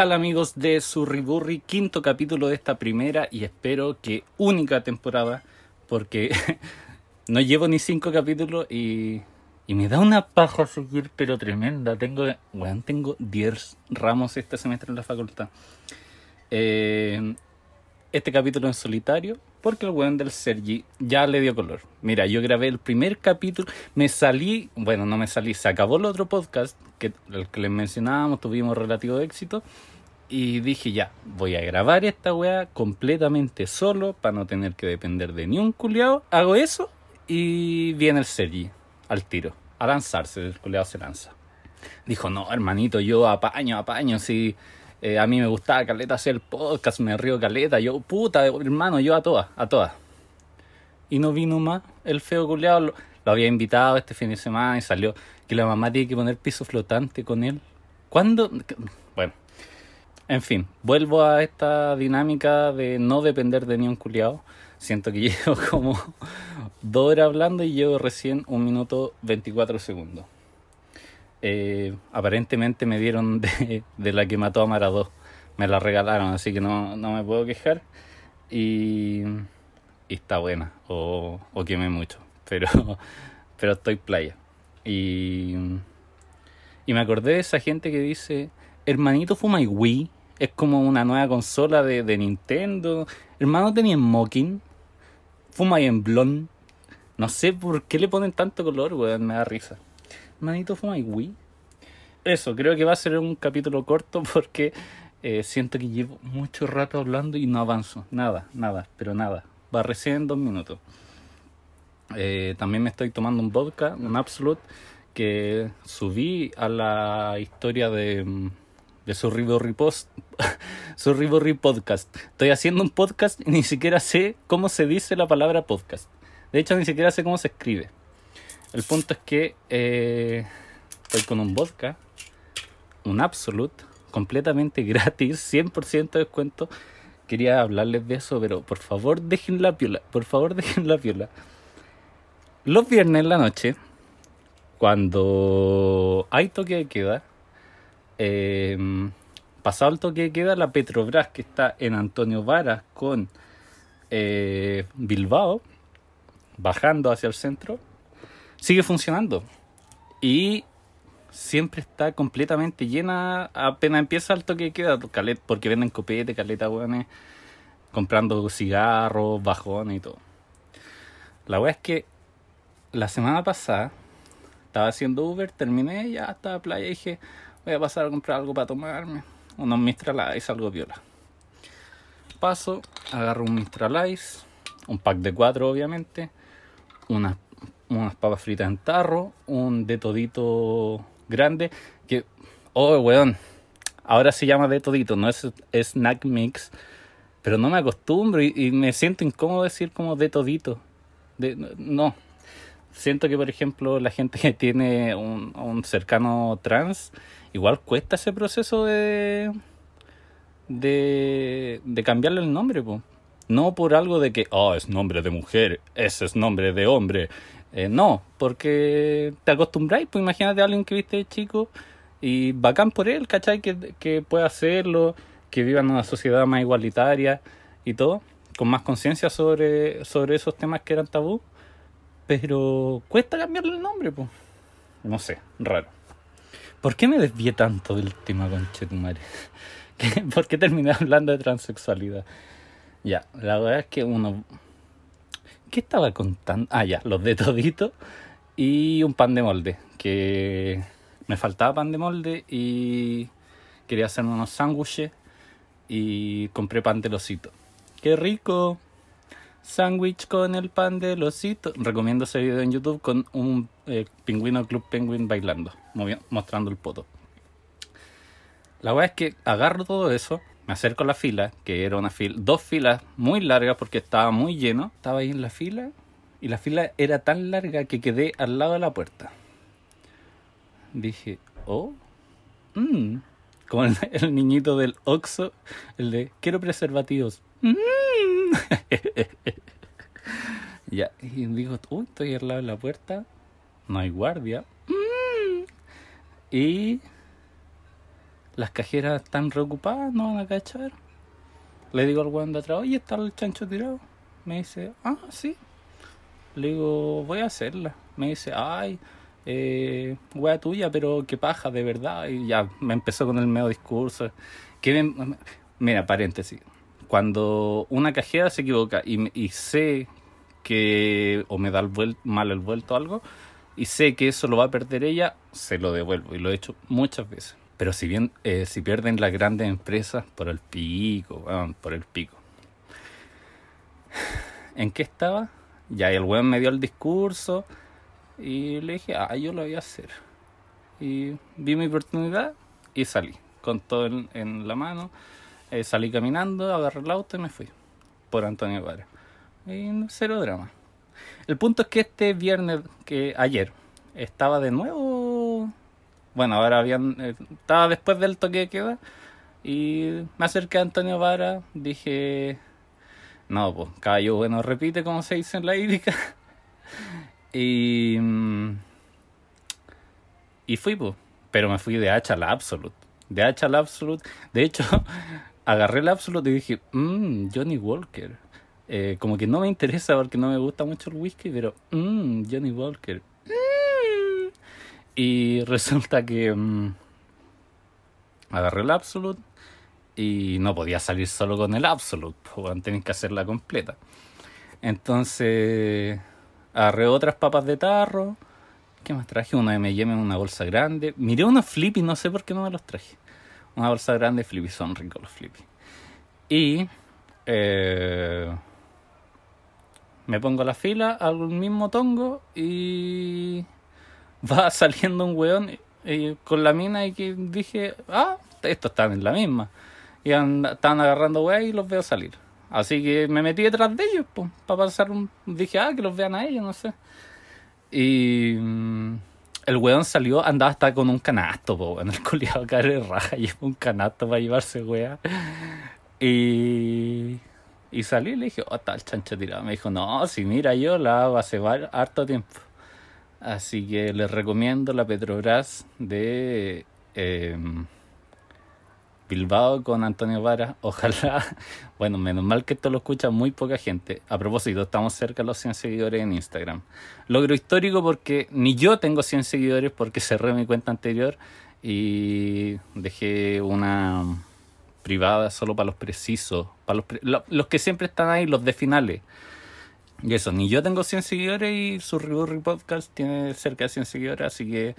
tal amigos de Surriburri? Quinto capítulo de esta primera y espero que única temporada, porque no llevo ni cinco capítulos y, y me da una paja seguir, pero tremenda. Tengo, bueno, tengo 10 ramos este semestre en la facultad. Eh, este capítulo en solitario, porque el weón del Sergi ya le dio color. Mira, yo grabé el primer capítulo, me salí, bueno, no me salí, se acabó el otro podcast, que el que les mencionábamos, tuvimos relativo éxito, y dije ya, voy a grabar esta weá completamente solo, para no tener que depender de ni un culiao. Hago eso, y viene el Sergi, al tiro, a lanzarse, el culiao se lanza. Dijo, no, hermanito, yo apaño, apaño, si... Eh, a mí me gustaba Caleta hacer el podcast, me río Caleta. Yo, puta, hermano, yo a todas, a todas. Y no vino más. El feo culeado lo, lo, había invitado este fin de semana y salió que la mamá tiene que poner piso flotante con él. ¿Cuándo? Bueno. En fin, vuelvo a esta dinámica de no depender de ni un culiado. Siento que llevo como dos horas hablando y llevo recién un minuto 24 segundos. Eh, aparentemente me dieron de, la que mató a Maradó. Me la regalaron, así que no, no me puedo quejar. Y, está buena, o, o quemé mucho, pero, pero estoy playa. Y, y me acordé de esa gente que dice, hermanito fuma y Wii, es como una nueva consola de, Nintendo. Hermano tenía Mocking, fuma y en Blon. No sé por qué le ponen tanto color, weón, me da risa. Manito fuma y Wii. Eso, creo que va a ser un capítulo corto porque eh, siento que llevo mucho rato hablando y no avanzo. Nada, nada, pero nada. Va recién en dos minutos. Eh, también me estoy tomando un vodka, un Absolute, que subí a la historia de, de su Riborri Post, su Riborri Podcast. Estoy haciendo un podcast y ni siquiera sé cómo se dice la palabra podcast. De hecho, ni siquiera sé cómo se escribe. El punto es que eh, estoy con un vodka, un Absolute, completamente gratis, 100% de descuento. Quería hablarles de eso, pero por favor dejen la piola, por favor dejen la piola. Los viernes en la noche, cuando hay toque de queda, eh, pasado el toque de queda, la Petrobras que está en Antonio Varas con eh, Bilbao, bajando hacia el centro, sigue funcionando. Y siempre está completamente llena. Apenas empieza el toque queda, porque venden copete, caleta, weones, comprando cigarros, bajones y todo. La weá es que la semana pasada estaba haciendo Uber, terminé, ya estaba a playa y dije, voy a pasar a comprar algo para tomarme. Unos Mistral Ice, algo viola. Paso, agarro un Mistral Ice, un pack de cuatro obviamente, unas unas papas fritas en tarro, un de todito grande, que, oh, weón, ahora se llama de todito, no es, snack mix, pero no me acostumbro y, me siento incómodo decir como de todito. De, no, siento que, por ejemplo, la gente que tiene un, un cercano trans, igual cuesta ese proceso de, de, de cambiarle el nombre. No por algo de que, oh, es nombre de mujer, ese es nombre de hombre, eh, no, porque te acostumbráis, pues imagínate a alguien que viste de chico y bacán por él, ¿cachai? Que, que pueda hacerlo, que viva en una sociedad más igualitaria y todo, con más conciencia sobre, sobre esos temas que eran tabú, pero cuesta cambiarle el nombre, pues. No sé, raro. ¿Por qué me desvié tanto del tema con Chetumare? ¿Por qué terminé hablando de transexualidad? Ya, la verdad es que uno ¿Qué estaba contando? Ah, ya, los de todito y un pan de molde. Que me faltaba pan de molde y quería hacer unos sándwiches y compré pan de losito. ¡Qué rico! Sándwich con el pan de losito. Recomiendo ese video en YouTube con un eh, pingüino Club Penguin bailando, mostrando el poto. La verdad es que agarro todo eso me acerco a la fila, que era una fila, dos filas muy largas porque estaba muy lleno. Estaba ahí en la fila y la fila era tan larga que quedé al lado de la puerta. Dije, oh, mmm, como el, niñito del Oxo, el de quiero preservativos. Mm. ya, y digo, uy, estoy al lado de la puerta, no hay guardia. Mm. Y las cajeras están reocupadas, no van a cachar. Le digo al weón de atrás, oye, está el chancho tirado. Me dice, ah, sí. Le digo, voy a hacerla. Me dice, ay, eh, wea tuya, pero qué paja, de verdad. Y ya me empezó con el medio discurso. Que mira, paréntesis. Cuando una cajera se equivoca y, y sé que o me da el mal el vuelto o algo y sé que eso lo va a perder ella, se lo devuelvo y lo he hecho muchas veces. Pero si bien eh, si pierden las grandes empresas por el pico, por el pico. ¿En qué estaba? Ya el weón me dio el discurso y le dije, ah, yo lo voy a hacer. Y vi mi oportunidad y salí, con todo en, la mano. Eh, salí caminando, agarré el auto y me fui. Por Antonio Vara. Y cero drama. El punto es que este viernes, que ayer, estaba de nuevo. Bueno, ahora habían. Eh, estaba después del toque de queda. Y me acerqué a Antonio Vara. Dije. No, pues, caballo bueno repite, como se dice en la hídrica. Y. Mm, y fui, pues. Pero me fui de hacha al Absolute. De hacha al Absolute. De hecho, agarré el Absolute y dije, mmm, Johnny Walker. Eh, como que no me interesa porque no me gusta mucho el whisky, pero mmm, Johnny Walker. Y resulta que mm, agarré el Absolute y no podía salir solo con el Absolute, pues tenéis que hacerla completa. Entonces Agarré otras papas de tarro. ¿Qué más traje? Una M&M en una bolsa grande. Miré unos flippy, no sé por qué no me los traje. Una bolsa grande de son ricos los flippy. Y eh, me pongo a la fila, hago el mismo tongo y va saliendo un weón con la mina y que dije, ah, estos están en la misma. Y estaban agarrando weá y los veo salir. Así que me metí detrás de ellos, pues, para pasar un... Dije, ah, que los vean a ellos, no sé. Y mm, el weón salió, andaba hasta con un canasto, po, en el culiado de raja, llevó un canasto para llevarse weá. Y, y salí y le dije, oh, está el chancho tirado. Me dijo, no, si mira, yo la hago hace harto tiempo. Así que les recomiendo la Petrobras de... Eh, Bilbao con Antonio Vara. Ojalá, bueno, menos mal que esto lo escucha muy poca gente. A propósito, estamos cerca de los 100 seguidores en Instagram. Logro histórico porque ni yo tengo 100 seguidores porque cerré mi cuenta anterior y dejé una privada solo para los precisos, para los, los que siempre están ahí, los de finales. Y eso, ni yo tengo 100 seguidores y su Riburri Podcast tiene cerca de 100 seguidores, así que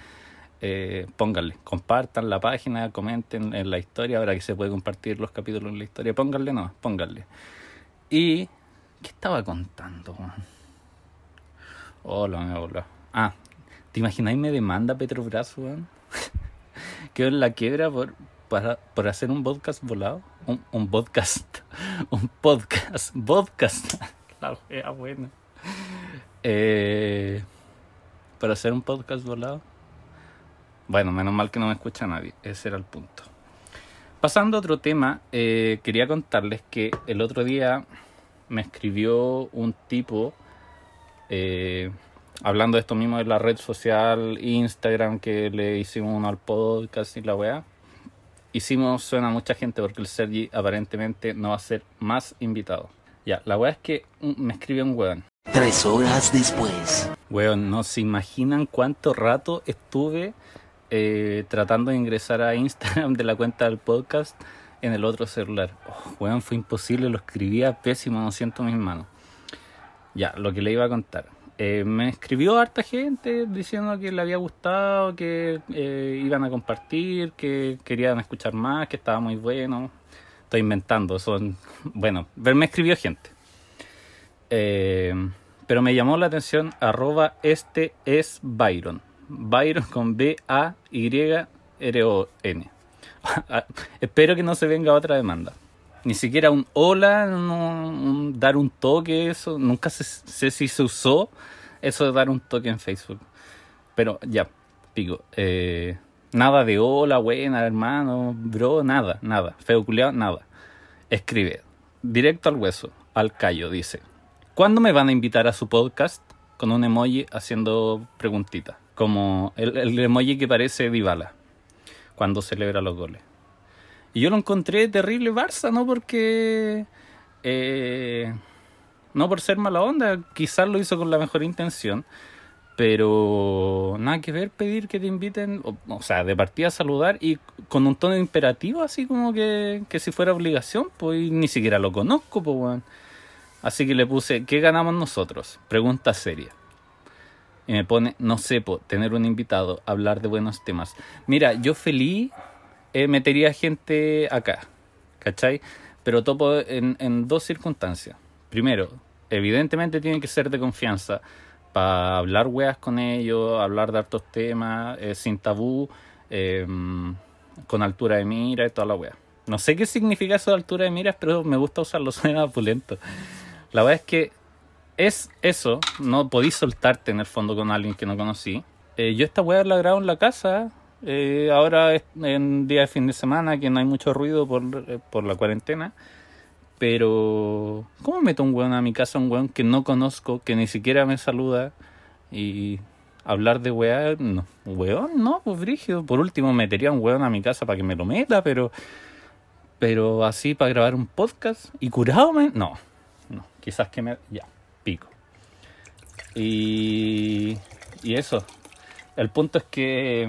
eh, pónganle, compartan la página, comenten en la historia, ahora que se puede compartir los capítulos en la historia, pónganle, no, pónganle. Y, ¿qué estaba contando? Hola, hola. Ah, ¿te imagináis me demanda Petrobras, weón? Quedó en la quiebra por, por hacer un podcast volado. Un, un podcast. Un podcast. Podcast. La wea buena. Eh, para hacer un podcast volado. Bueno, menos mal que no me escucha nadie, ese era el punto. Pasando a otro tema, eh, quería contarles que el otro día me escribió un tipo eh, hablando de esto mismo de la red social Instagram que le hicimos uno al podcast y la weá. Hicimos suena a mucha gente porque el Sergi aparentemente no va a ser más invitado. Ya, la weá es que me escribió un weón. Tres horas después. Weón, no se imaginan cuánto rato estuve eh, tratando de ingresar a Instagram de la cuenta del podcast en el otro celular. Oh, fue imposible, lo escribía pésimo, no siento mis manos. Ya, lo que le iba a contar. Eh, me escribió harta gente diciendo que le había gustado, que eh, iban a compartir, que querían escuchar más, que estaba muy bueno. Estoy inventando, son. Bueno, me escribió gente. pero me llamó la atención arroba este es Byron. Byron con B-A-Y-R-O-N. Espero que no se venga otra demanda. Ni siquiera un hola, dar un toque, eso. Nunca sé, si se usó eso de dar un toque en Facebook. Pero ya, pico. Eh, nada de hola, buena, hermano, bro, nada, nada. Feo culiado, nada. Escribe, directo al hueso, al callo, dice. ¿Cuándo me van a invitar a su podcast? Con un emoji haciendo preguntitas como el, emoji que parece Dybala cuando celebra los goles. Y yo lo encontré terrible Barça, no porque... eh, no por ser mala onda, quizás lo hizo con la mejor intención, pero nada que ver pedir que te inviten, o, sea, de partida saludar y con un tono imperativo, así como que, que si fuera obligación, pues ni siquiera lo conozco, pues weón. Así que le puse, ¿qué ganamos nosotros? Pregunta seria. Y me pone, no sé, po, tener un invitado, hablar de buenos temas. Mira, yo feliz eh, metería gente acá, ¿cachai? Pero topo en, en dos circunstancias. Primero, evidentemente tiene que ser de confianza para hablar weas con ellos, hablar de hartos temas, eh, sin tabú, eh, con altura de mira y toda la wea. No sé qué significa eso de altura de miras, pero me gusta usarlo, suena pulento. La verdad es que es eso, no podéis soltarte en el fondo con alguien que no conocí. Eh, yo esta wea la grabo en la casa, eh, ahora es en día de fin de semana, que no hay mucho ruido por, por la cuarentena. Pero, ¿cómo meto un weón a mi casa, un weón que no conozco, que ni siquiera me saluda? Y hablar de weá, no, weón, no, pues brígido. Por último, metería un weón a mi casa para que me lo meta, pero, pero así para grabar un podcast y curado, me- no, no, quizás que me, ya, pico. Y, y eso, el punto es que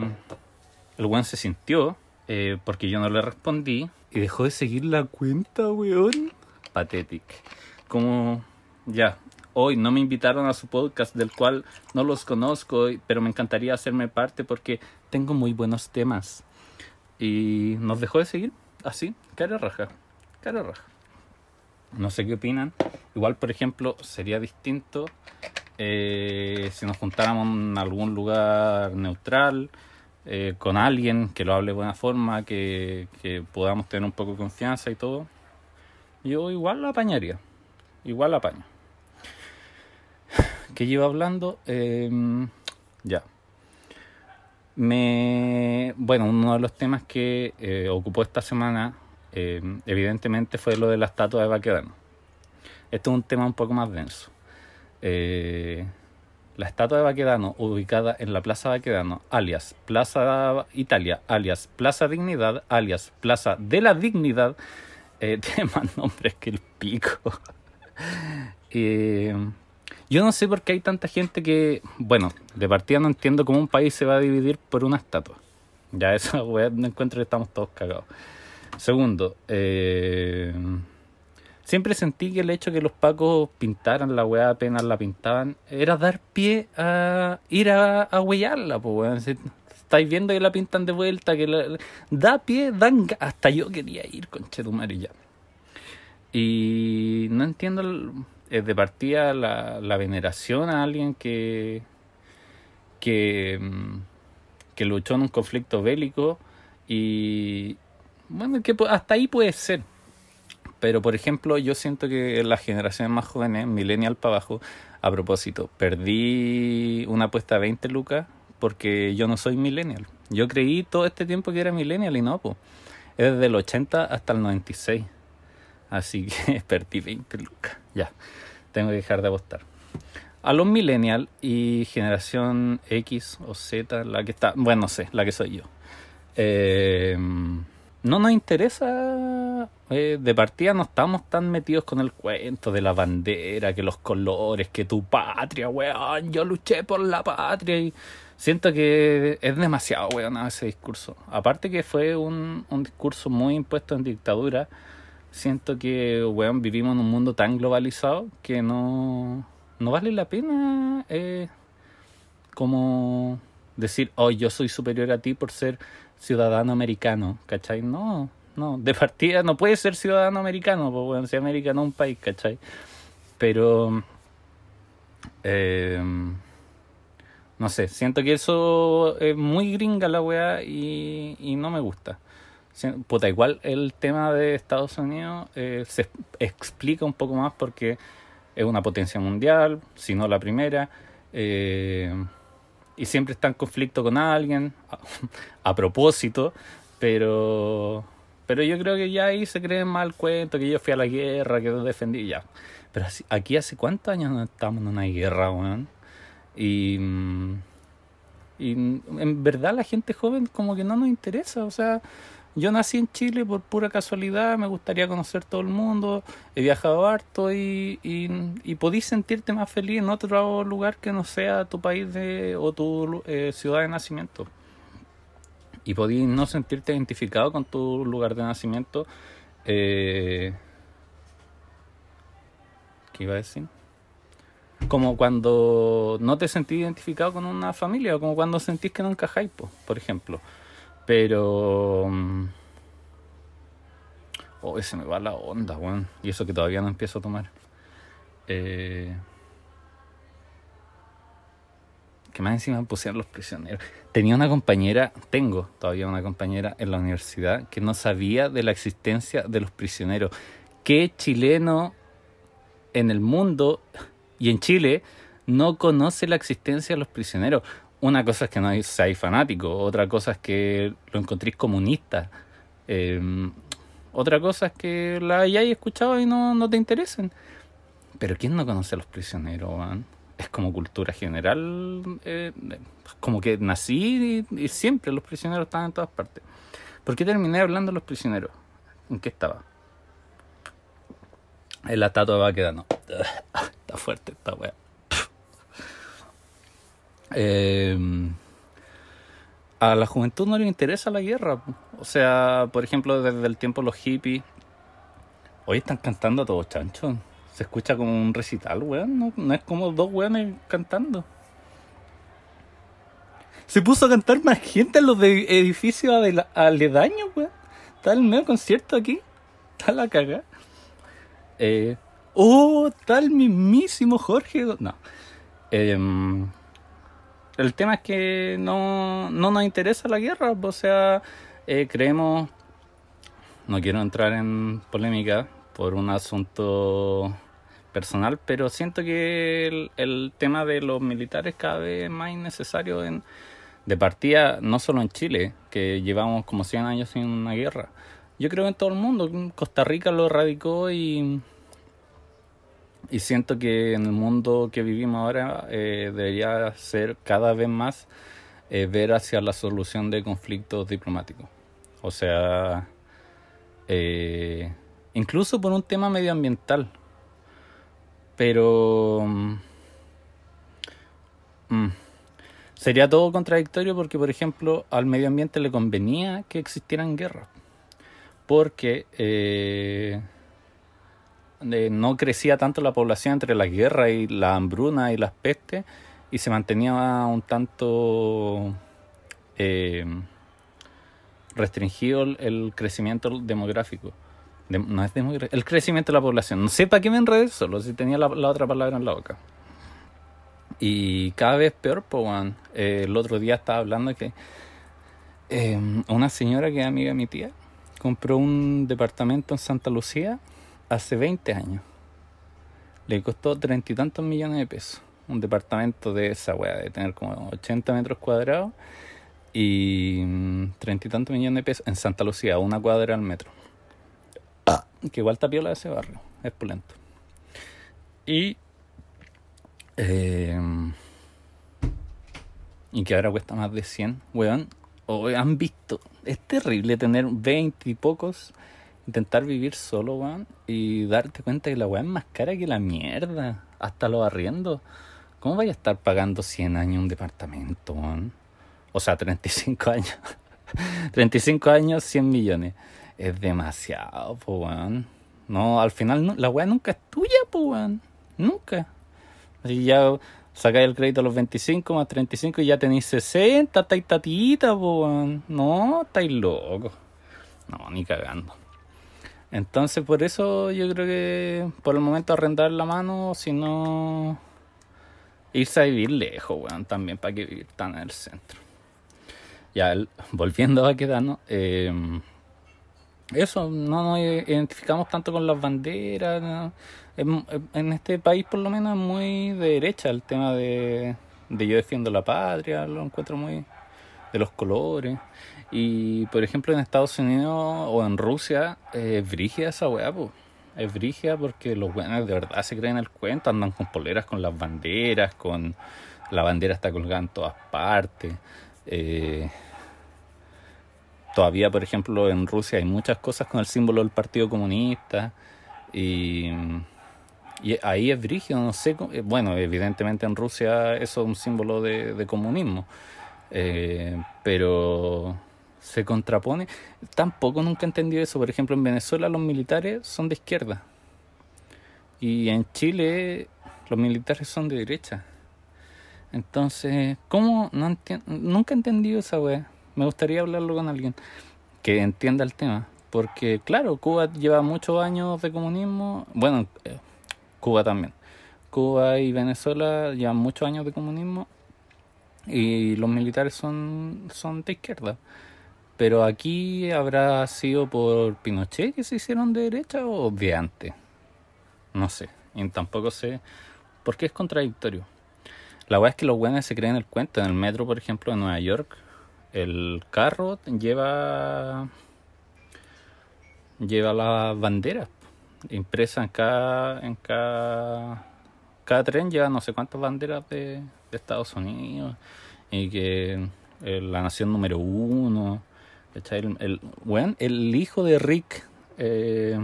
el weón se sintió eh, porque yo no le respondí y dejó de seguir la cuenta, weón. Pathetic. Como, ya, hoy no me invitaron a su podcast del cual no los conozco, pero me encantaría hacerme parte porque tengo muy buenos temas. Y nos dejó de seguir así, cara raja, cara raja. No sé qué opinan. Igual, por ejemplo, sería distinto eh, si nos juntáramos en algún lugar neutral, eh, con alguien que lo hable de buena forma, que, que podamos tener un poco de confianza y todo. Yo igual lo apañaría. Igual lo apaño. ¿Qué llevo hablando? Eh, ya. Me, bueno, uno de los temas que eh, ocupó esta semana, eh, evidentemente, fue lo de la estatua de Baquedano. Esto es un tema un poco más denso. Eh, la estatua de Baquedano, ubicada en la Plaza Baquedano, alias Plaza Italia, alias Plaza Dignidad, alias Plaza de la Dignidad, eh, tiene más nombres que el pico. Yo no sé por qué hay tanta gente que, bueno, de partida no entiendo cómo un país se va a dividir por una estatua. Ya esa weá no encuentro que estamos todos cagados. Segundo, eh, siempre sentí que el hecho de que los pacos pintaran la weá apenas la pintaban era dar pie a ir a, a huellarla, pues weón. Estáis viendo que la pintan de vuelta, que la- da pie, dan hasta yo quería ir con Chetumare ya. Y no entiendo el- de partida la, la veneración a alguien que que, mm, que luchó en un conflicto bélico y bueno, que hasta ahí puede ser. Pero por ejemplo, yo siento que las generaciones más jóvenes, millennial para abajo, a propósito, perdí una apuesta de 20 lucas porque yo no soy millennial. Yo creí todo este tiempo que era millennial y no, pues. Es desde el 80 hasta el 96. Así que perdí 20 lucas. Ya, tengo que dejar de apostar. A los millennial y generación X o Z, la que está, bueno, no sé, la que soy yo. Eh, no nos interesa, eh, de partida no estamos tan metidos con el cuento de la bandera, que los colores, que tu patria, weón, yo luché por la patria y siento que es demasiado, weón, ese discurso. Aparte que fue un, un discurso muy impuesto en dictadura, siento que, weón, vivimos en un mundo tan globalizado que no, no vale la pena eh, como decir, oh, yo soy superior a ti por ser ciudadano americano, ¿cachai? No, no, de partida no puede ser ciudadano americano, pues bueno, si América no es un país, ¿cachai? Pero, eh, no sé, siento que eso es muy gringa la weá y, y no me gusta. Puta, igual el tema de Estados Unidos eh, se explica un poco más porque es una potencia mundial, si no la primera, eh, y siempre está en conflicto con alguien, a, propósito, pero, pero yo creo que ya ahí se creen mal cuento, que yo fui a la guerra, que defendí, ya. Pero aquí hace cuántos años no estamos en una guerra, weón. Y, y en verdad la gente joven como que no nos interesa, o sea, yo nací en Chile por pura casualidad, me gustaría conocer todo el mundo, he viajado harto y, y, y podís sentirte más feliz en otro lugar que no sea tu país de, o tu eh, ciudad de nacimiento. Y podís no sentirte identificado con tu lugar de nacimiento. Eh, ¿Qué iba a decir? Como cuando no te sentís identificado con una familia, o como cuando sentís que no encajáis, po, por ejemplo. Pero. mm, Oh, se me va la onda, weón. Y eso que todavía no empiezo a tomar. Eh... Que más encima me pusieron los prisioneros. Tenía una compañera, tengo todavía una compañera en la universidad que no sabía de la existencia de los prisioneros. ¿Qué chileno en el mundo y en Chile no conoce la existencia de los prisioneros? Una cosa es que no seáis fanático, otra cosa es que lo encontréis comunista. Eh, otra cosa es que la hayáis escuchado y no, no te interesen. Pero ¿quién no conoce a los prisioneros, man? Es como cultura general, eh, como que nací y siempre los prisioneros estaban en todas partes. ¿Por qué terminé hablando de los prisioneros? ¿En qué estaba? En la estatua va quedando. Está fuerte esta wea. Eh, a la juventud no le interesa la guerra. O sea, por ejemplo, desde el tiempo los hippies. Hoy están cantando a todos chanchos. Se escucha como un recital, weón. No, es como dos weones cantando. Se puso a cantar más gente en los de edificios aledaños, weón. Está el medio concierto aquí. Está la cagada. Eh, oh, el mismísimo Jorge. No. Em, el tema es que no, no nos interesa la guerra, o sea, eh, creemos, no quiero entrar en polémica por un asunto personal, pero siento que el, tema de los militares cada vez es más innecesario en, de partida, no solo en Chile, que llevamos como 100 años sin una guerra. Yo creo en todo el mundo, Costa Rica lo erradicó y, y siento que en el mundo que vivimos ahora eh, debería ser cada vez más eh, ver hacia la solución de conflictos diplomáticos. O sea, eh, incluso por un tema medioambiental. Pero mm, mm, sería todo contradictorio porque, por ejemplo, al medio ambiente le convenía que existieran guerras. Porque no crecía tanto la población entre la guerra y la hambruna y las pestes y se mantenía un tanto eh, restringido el, crecimiento demográfico. De- no es demográfico, el crecimiento de la población. No sé para qué me enredé solo, si tenía la, otra palabra en la boca. Y cada vez peor, pues, weón. Eh, el otro día estaba hablando que eh, una señora que es amiga de mi tía compró un departamento en Santa Lucía hace 20 años. Le costó treinta y tantos millones de pesos. Un departamento de esa weá, de tener como 80 metros cuadrados y treinta y tantos millones de pesos en Santa Lucía, una cuadra al metro. Que igual tapiola de ese barrio, es pulento. Y. eh, y que ahora cuesta más de 100, weón. O han visto, es terrible tener 20 y pocos, intentar vivir solo, weón, y darte cuenta que la weá es más cara que la mierda, hasta los arriendos. ¿Cómo vaya a estar pagando 100 años un departamento, weón? O sea, 35 años. 35 años, 100 millones. Es demasiado, po, weón. No, al final no- la weá nunca es tuya, po, weón. Nunca. Así ya sacáis el crédito a los 25 más 35 y ya tenéis 60, estáis tatita, po, weón. No, estáis locos. No, ni cagando. Entonces, por eso yo creo que por el momento arrendar la mano, si no irse a vivir lejos, weón, también para que vivir tan en el centro. Ya, volviendo a Baquedano, eh, eso, no nos identificamos tanto con las banderas. En, en este país, por lo menos, es muy de derecha el tema de, de yo defiendo la patria, lo encuentro muy de los colores. Y, por ejemplo, en Estados Unidos o en Rusia, eh, es brígida esa weá, po. Es brígida porque los weones de verdad se creen el cuento, andan con poleras con las banderas, con la bandera está colgada en todas partes. Eh, todavía, por ejemplo, en Rusia hay muchas cosas con el símbolo del Partido Comunista y, y ahí es brígido, no sé, eh, bueno, evidentemente en Rusia eso es un símbolo de, comunismo, pero se contrapone, tampoco nunca he entendido eso, por ejemplo, en Venezuela los militares son de izquierda y en Chile los militares son de derecha. Entonces, ¿cómo? No Nunca he entendido esa weá. Me gustaría hablarlo con alguien que entienda el tema. Porque, claro, Cuba lleva muchos años de comunismo. Bueno, eh, Cuba también. Cuba y Venezuela llevan muchos años de comunismo. Y los militares son, son de izquierda. Pero aquí habrá sido por Pinochet que se hicieron de derecha o de antes. No sé. Y tampoco sé. Porque es contradictorio. La weá es que los weones se creen el cuento. En el metro, por ejemplo, de Nueva York, el carro lleva. lleva las banderas impresas en cada. en cada. cada tren lleva no sé cuántas banderas de, de Estados Unidos. Y que eh, la nación número uno. El, el, el hijo de Rick. eh,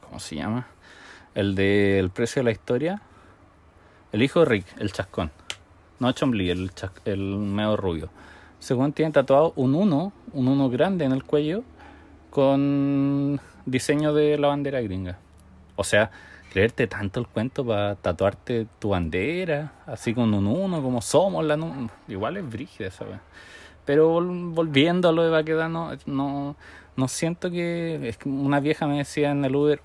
¿Cómo se llama? El de El precio de la historia. El hijo de Rick, el chascón. No Chomli, el, chas- el medio rubio. Según tiene tatuado un uno, un uno grande en el cuello, con diseño de la bandera gringa. O sea, creerte tanto el cuento para tatuarte tu bandera, así con un uno, como somos la Igual es brígida esa. Pero vol- volviendo a lo de Baquedano, no, no siento que. Es que una vieja me decía en el Uber,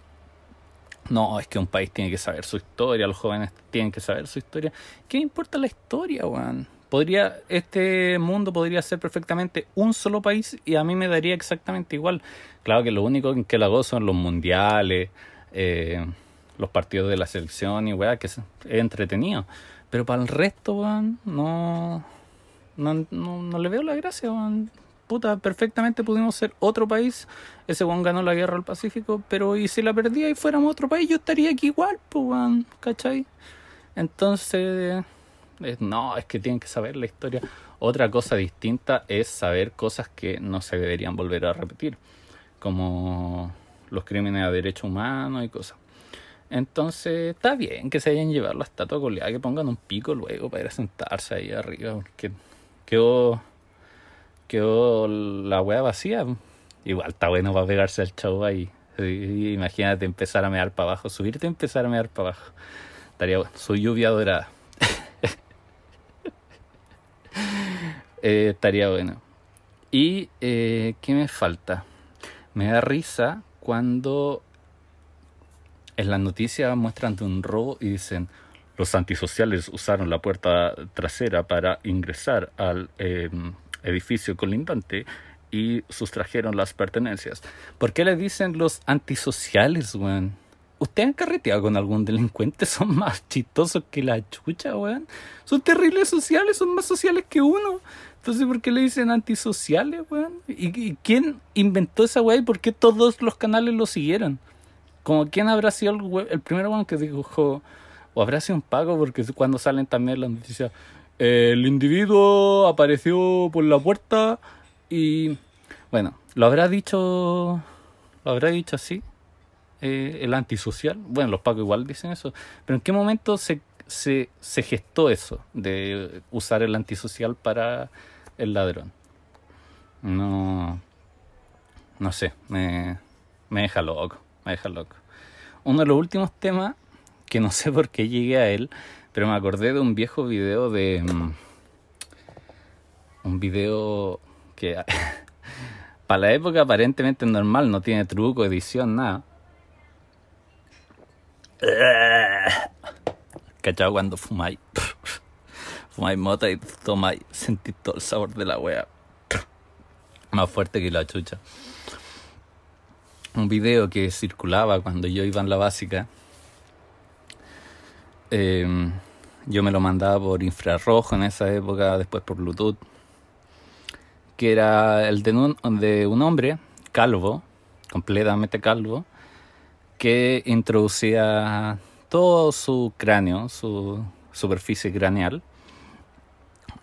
no, es que un país tiene que saber su historia, los jóvenes tienen que saber su historia. ¿Qué importa la historia, weón? Podría, este mundo podría ser perfectamente un solo país y a mí me daría exactamente igual. Claro que lo único en que la gozo son los mundiales, eh, los partidos de la selección y weá, que es entretenido. Pero para el resto, weón, no, no, no, no le veo la gracia, weón. Puta, perfectamente pudimos ser otro país. Ese weón ganó la guerra del Pacífico, pero y si la perdía y fuéramos otro país, yo estaría aquí igual, pues, ¿cachai? Entonces, eh, no, es que tienen que saber la historia. Otra cosa distinta es saber cosas que no se deberían volver a repetir, como los crímenes a derechos humanos y cosas. Entonces, está bien que se hayan llevado la estatua goleada, que pongan un pico luego para ir a sentarse ahí arriba, porque quedó, quedó la wea vacía. Igual está bueno para pegarse al show ahí. Imagínate empezar a mear para abajo, subirte y empezar a mear para abajo. Estaría bueno. Su lluvia dorada. Eh, estaría bueno. ¿Y eh, qué me falta? Me da risa cuando en las noticias muestran de un robo y dicen los antisociales usaron la puerta trasera para ingresar al eh, edificio colindante y sustrajeron las pertenencias. ¿Por qué le dicen los antisociales, weón? ¿Ustedes han carreteado con algún delincuente? Son más chistosos que la chucha, weón. Son terribles sociales, son más sociales que uno. Entonces, ¿por qué le dicen antisociales, weón? ¿Y, y quién inventó esa weá y por qué todos los canales lo siguieron? Como quién habrá sido el, el primer weón que dijo, o habrá sido un pago, porque cuando salen también las noticias, eh, el individuo apareció por la puerta y, bueno, lo habrá dicho, lo habrá dicho así, eh, el antisocial. Bueno, los pacos igual dicen eso, pero ¿en qué momento se, se, se gestó eso de usar el antisocial para el ladrón? No, no sé, me, me deja loco, me deja loco. Uno de los últimos temas, que no sé por qué llegué a él, pero me acordé de un viejo video de... mm, un video que para la época aparentemente normal, no tiene truco, edición, nada. ¿Cachado cuando fumáis? fumáis mota y tomáis, sentís todo el sabor de la wea. Más fuerte que la chucha. Un video que circulaba cuando yo iba en la básica. Eh, yo me lo mandaba por infrarrojo en esa época, después por Bluetooth. Que era el de un, de un hombre calvo, completamente calvo, que introducía todo su cráneo, su superficie craneal,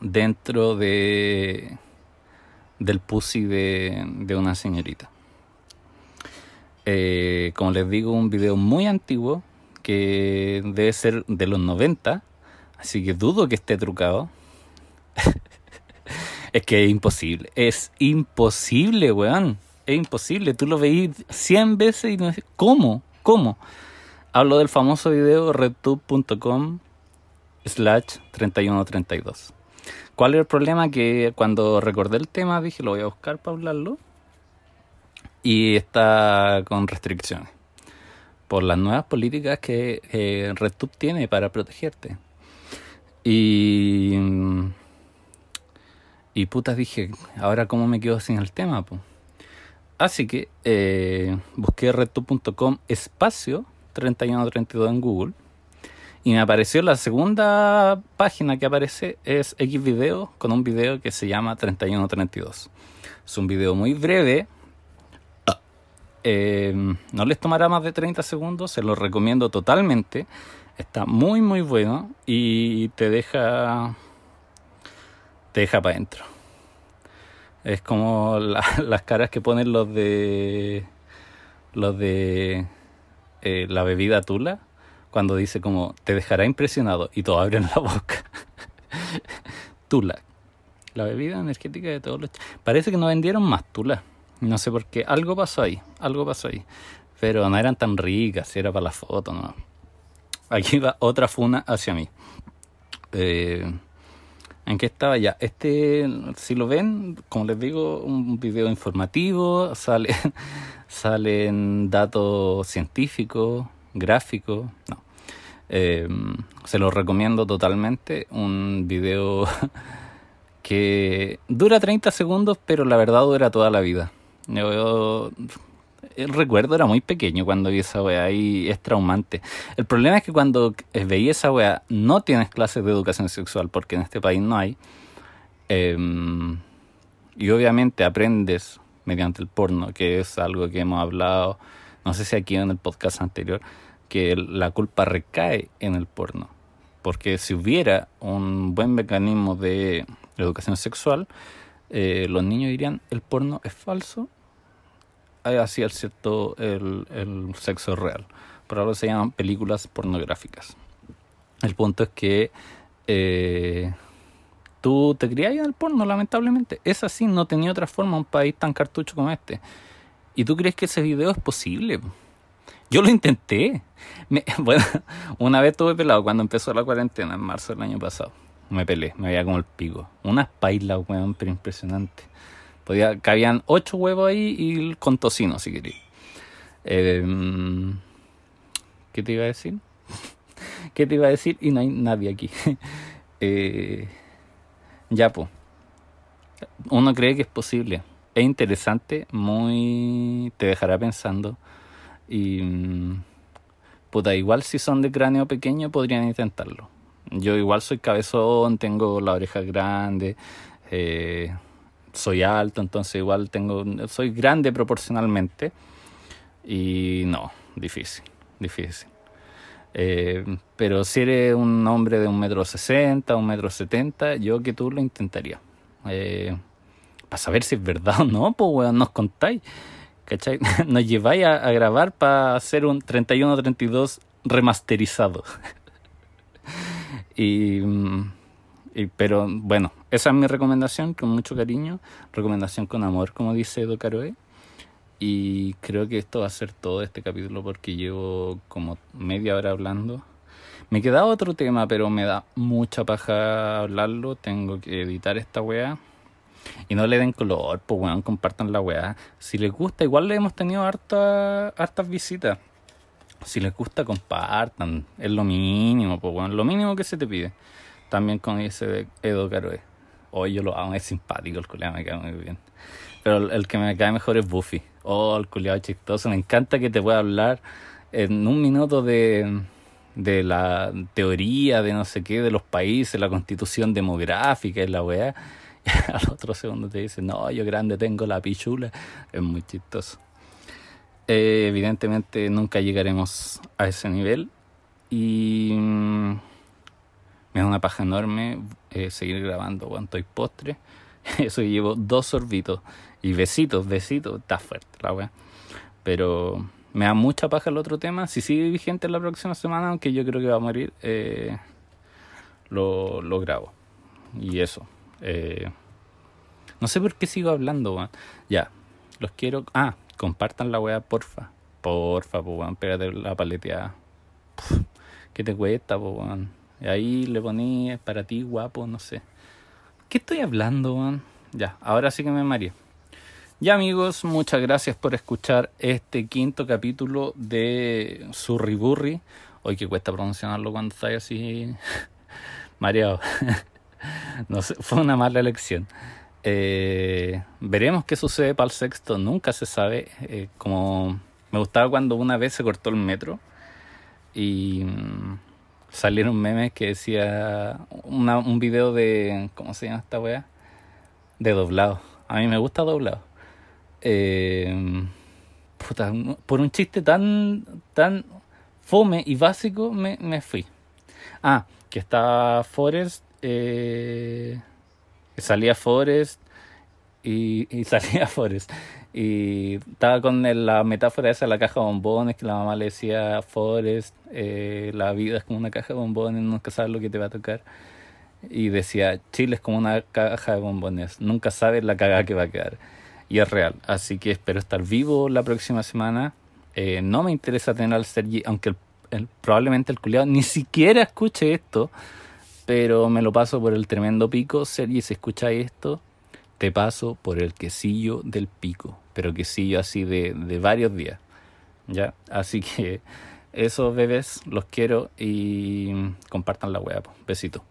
dentro de, del pussy de, de una señorita. Eh, como les digo, un video muy antiguo debe ser de los 90, así que dudo que esté trucado. es que es imposible, es imposible, weón. Es imposible, tú lo veís 100 veces y no ¿cómo? ¿Cómo? Hablo del famoso video redtube.com slash 3132. ¿Cuál es el problema? Que cuando recordé el tema dije, lo voy a buscar para hablarlo. Y está con restricciones. Por las nuevas políticas que eh, RedTube tiene para protegerte. Y... Y putas dije, ahora cómo me quedo sin el tema, Así que eh, busqué redtube.com espacio 3132 en Google y me apareció la segunda página que aparece es X video con un video que se llama 3132. Es un video muy breve. Eh, no les tomará más de 30 segundos, se lo recomiendo totalmente. Está muy muy bueno y te deja te deja para adentro. Es como las caras que ponen los de los de eh, la bebida Tula cuando dice como te dejará impresionado y todos abren la boca. Tula, la bebida energética de todos los... Parece que no vendieron más Tula. No sé por qué. Algo pasó ahí, algo pasó ahí. Pero no eran tan ricas, era para la foto, no. Aquí va otra funa hacia mí. Eh, ¿En qué estaba ya? Este, si lo ven, como les digo, un video informativo, sale, salen datos científicos, gráfico, no. Eh, se lo recomiendo totalmente. Un video que dura 30 segundos, pero la verdad dura toda la vida. Yo, el recuerdo era muy pequeño cuando vi esa weá y es traumante. El problema es que cuando veía esa weá no tienes clases de educación sexual porque en este país no hay. Em, y obviamente aprendes mediante el porno, que es algo que hemos hablado no sé si aquí en el podcast anterior, que la culpa recae en el porno. Porque si hubiera un buen mecanismo de educación sexual, eh, los niños dirían, el porno es falso, así es cierto el, el sexo real. Por ahora se llaman películas pornográficas. El punto es que eh, tú te criás en el porno, lamentablemente. Es así, no tenía otra forma un país tan cartucho como este. ¿Y tú crees que ese video es posible? Yo lo intenté. bueno, una vez tuve pelado cuando empezó la cuarentena en marzo del año pasado. Me pelé, me veía como el pico. Unas pailas, weón, pero impresionante. Podía, cabían ocho huevos ahí y con tocino, si quería. Em, ¿Qué te iba a decir? ¿Qué te iba a decir? Y no hay nadie aquí. eh, ya, pues. Uno cree que es posible es interesante, muy te dejará pensando y mm, puta, igual si son de cráneo pequeño podrían intentarlo. Yo igual soy cabezón, tengo la oreja grande, eh, soy alto, entonces igual tengo, soy grande proporcionalmente y no, difícil, difícil. Eh, pero si eres un hombre de un metro sesenta, un metro setenta, yo que tú lo intentaría. Eh, para saber si es verdad o no, pues weón, nos contáis. ¿Cachai? Nos lleváis a, grabar para hacer un 31-32 remasterizado. y, y, pero bueno, esa es mi recomendación, con mucho cariño. Recomendación con amor, como dice Edo Caroe. Y creo que esto va a ser todo este capítulo porque llevo como media hora hablando. Me queda otro tema, pero me da mucha paja hablarlo. Tengo que editar esta weá. Y no le den color, pues weón, compartan la weá. Si les gusta, igual le hemos tenido harta, hartas visitas. Si les gusta, compartan. Es lo mínimo, pues weón, lo mínimo que se te pide. También con ese de Edo Caroe. Hoy yo lo hago, es simpático, el culiado me cae muy bien. Pero el, que me cae mejor es Buffy. Oh, el culiado chistoso. Me encanta que te pueda hablar en un minuto de, de la teoría de no sé qué, de los países, la constitución demográfica y la weá al otro segundo te dice, no, yo grande tengo la pichula. Es muy chistoso. Eh, evidentemente nunca llegaremos a ese nivel y me da una paja enorme eh, seguir grabando cuanto hay postre. Eso llevo dos sorbitos. Y besitos, besitos. Está fuerte la wea. Pero me da mucha paja el otro tema. Si sigue vigente la próxima semana, aunque yo creo que va a morir, eh, lo, lo grabo. Y eso. Eh, no sé por qué sigo hablando, weón. Ya, los quiero. Ah, compartan la weá, porfa. Porfa, weón, pégate la paleteada. ¿Qué te cuesta, weón? Y ahí le poní para ti, guapo, no sé. ¿Qué estoy hablando, weón? Ya, ahora sí que me mareé. Ya amigos, muchas gracias por escuchar este quinto capítulo de Surriburri. Hoy que cuesta pronunciarlo cuando está así mareado. no sé, fue una mala elección. Eh, veremos qué sucede para el sexto, nunca se sabe. Eh, como me gustaba cuando una vez se cortó el metro y mm, salieron memes que decía una, un video de, ¿cómo se llama esta wea? De doblado. A mí me gusta doblado. Eh, puta, por un chiste tan, tan fome y básico me, me fui. Ah, que está Forrest. Eh, salía Forrest y, y salía Forrest. Y estaba con la metáfora esa de la caja de bombones, que la mamá le decía Forrest, eh, la vida es como una caja de bombones, nunca sabes lo que te va a tocar. Y decía, Chile es como una caja de bombones, nunca sabes la cagada que va a quedar. Y es real, así que espero estar vivo la próxima semana. Eh, no me interesa tener al Sergi, aunque probablemente el culiado ni siquiera escuche esto pero me lo paso por el tremendo pico. Sergi, si escucháis esto, te paso por el quesillo del pico, pero quesillo así de, de varios días. ¿Ya? Así que esos bebés los quiero y compartan la web. Besito.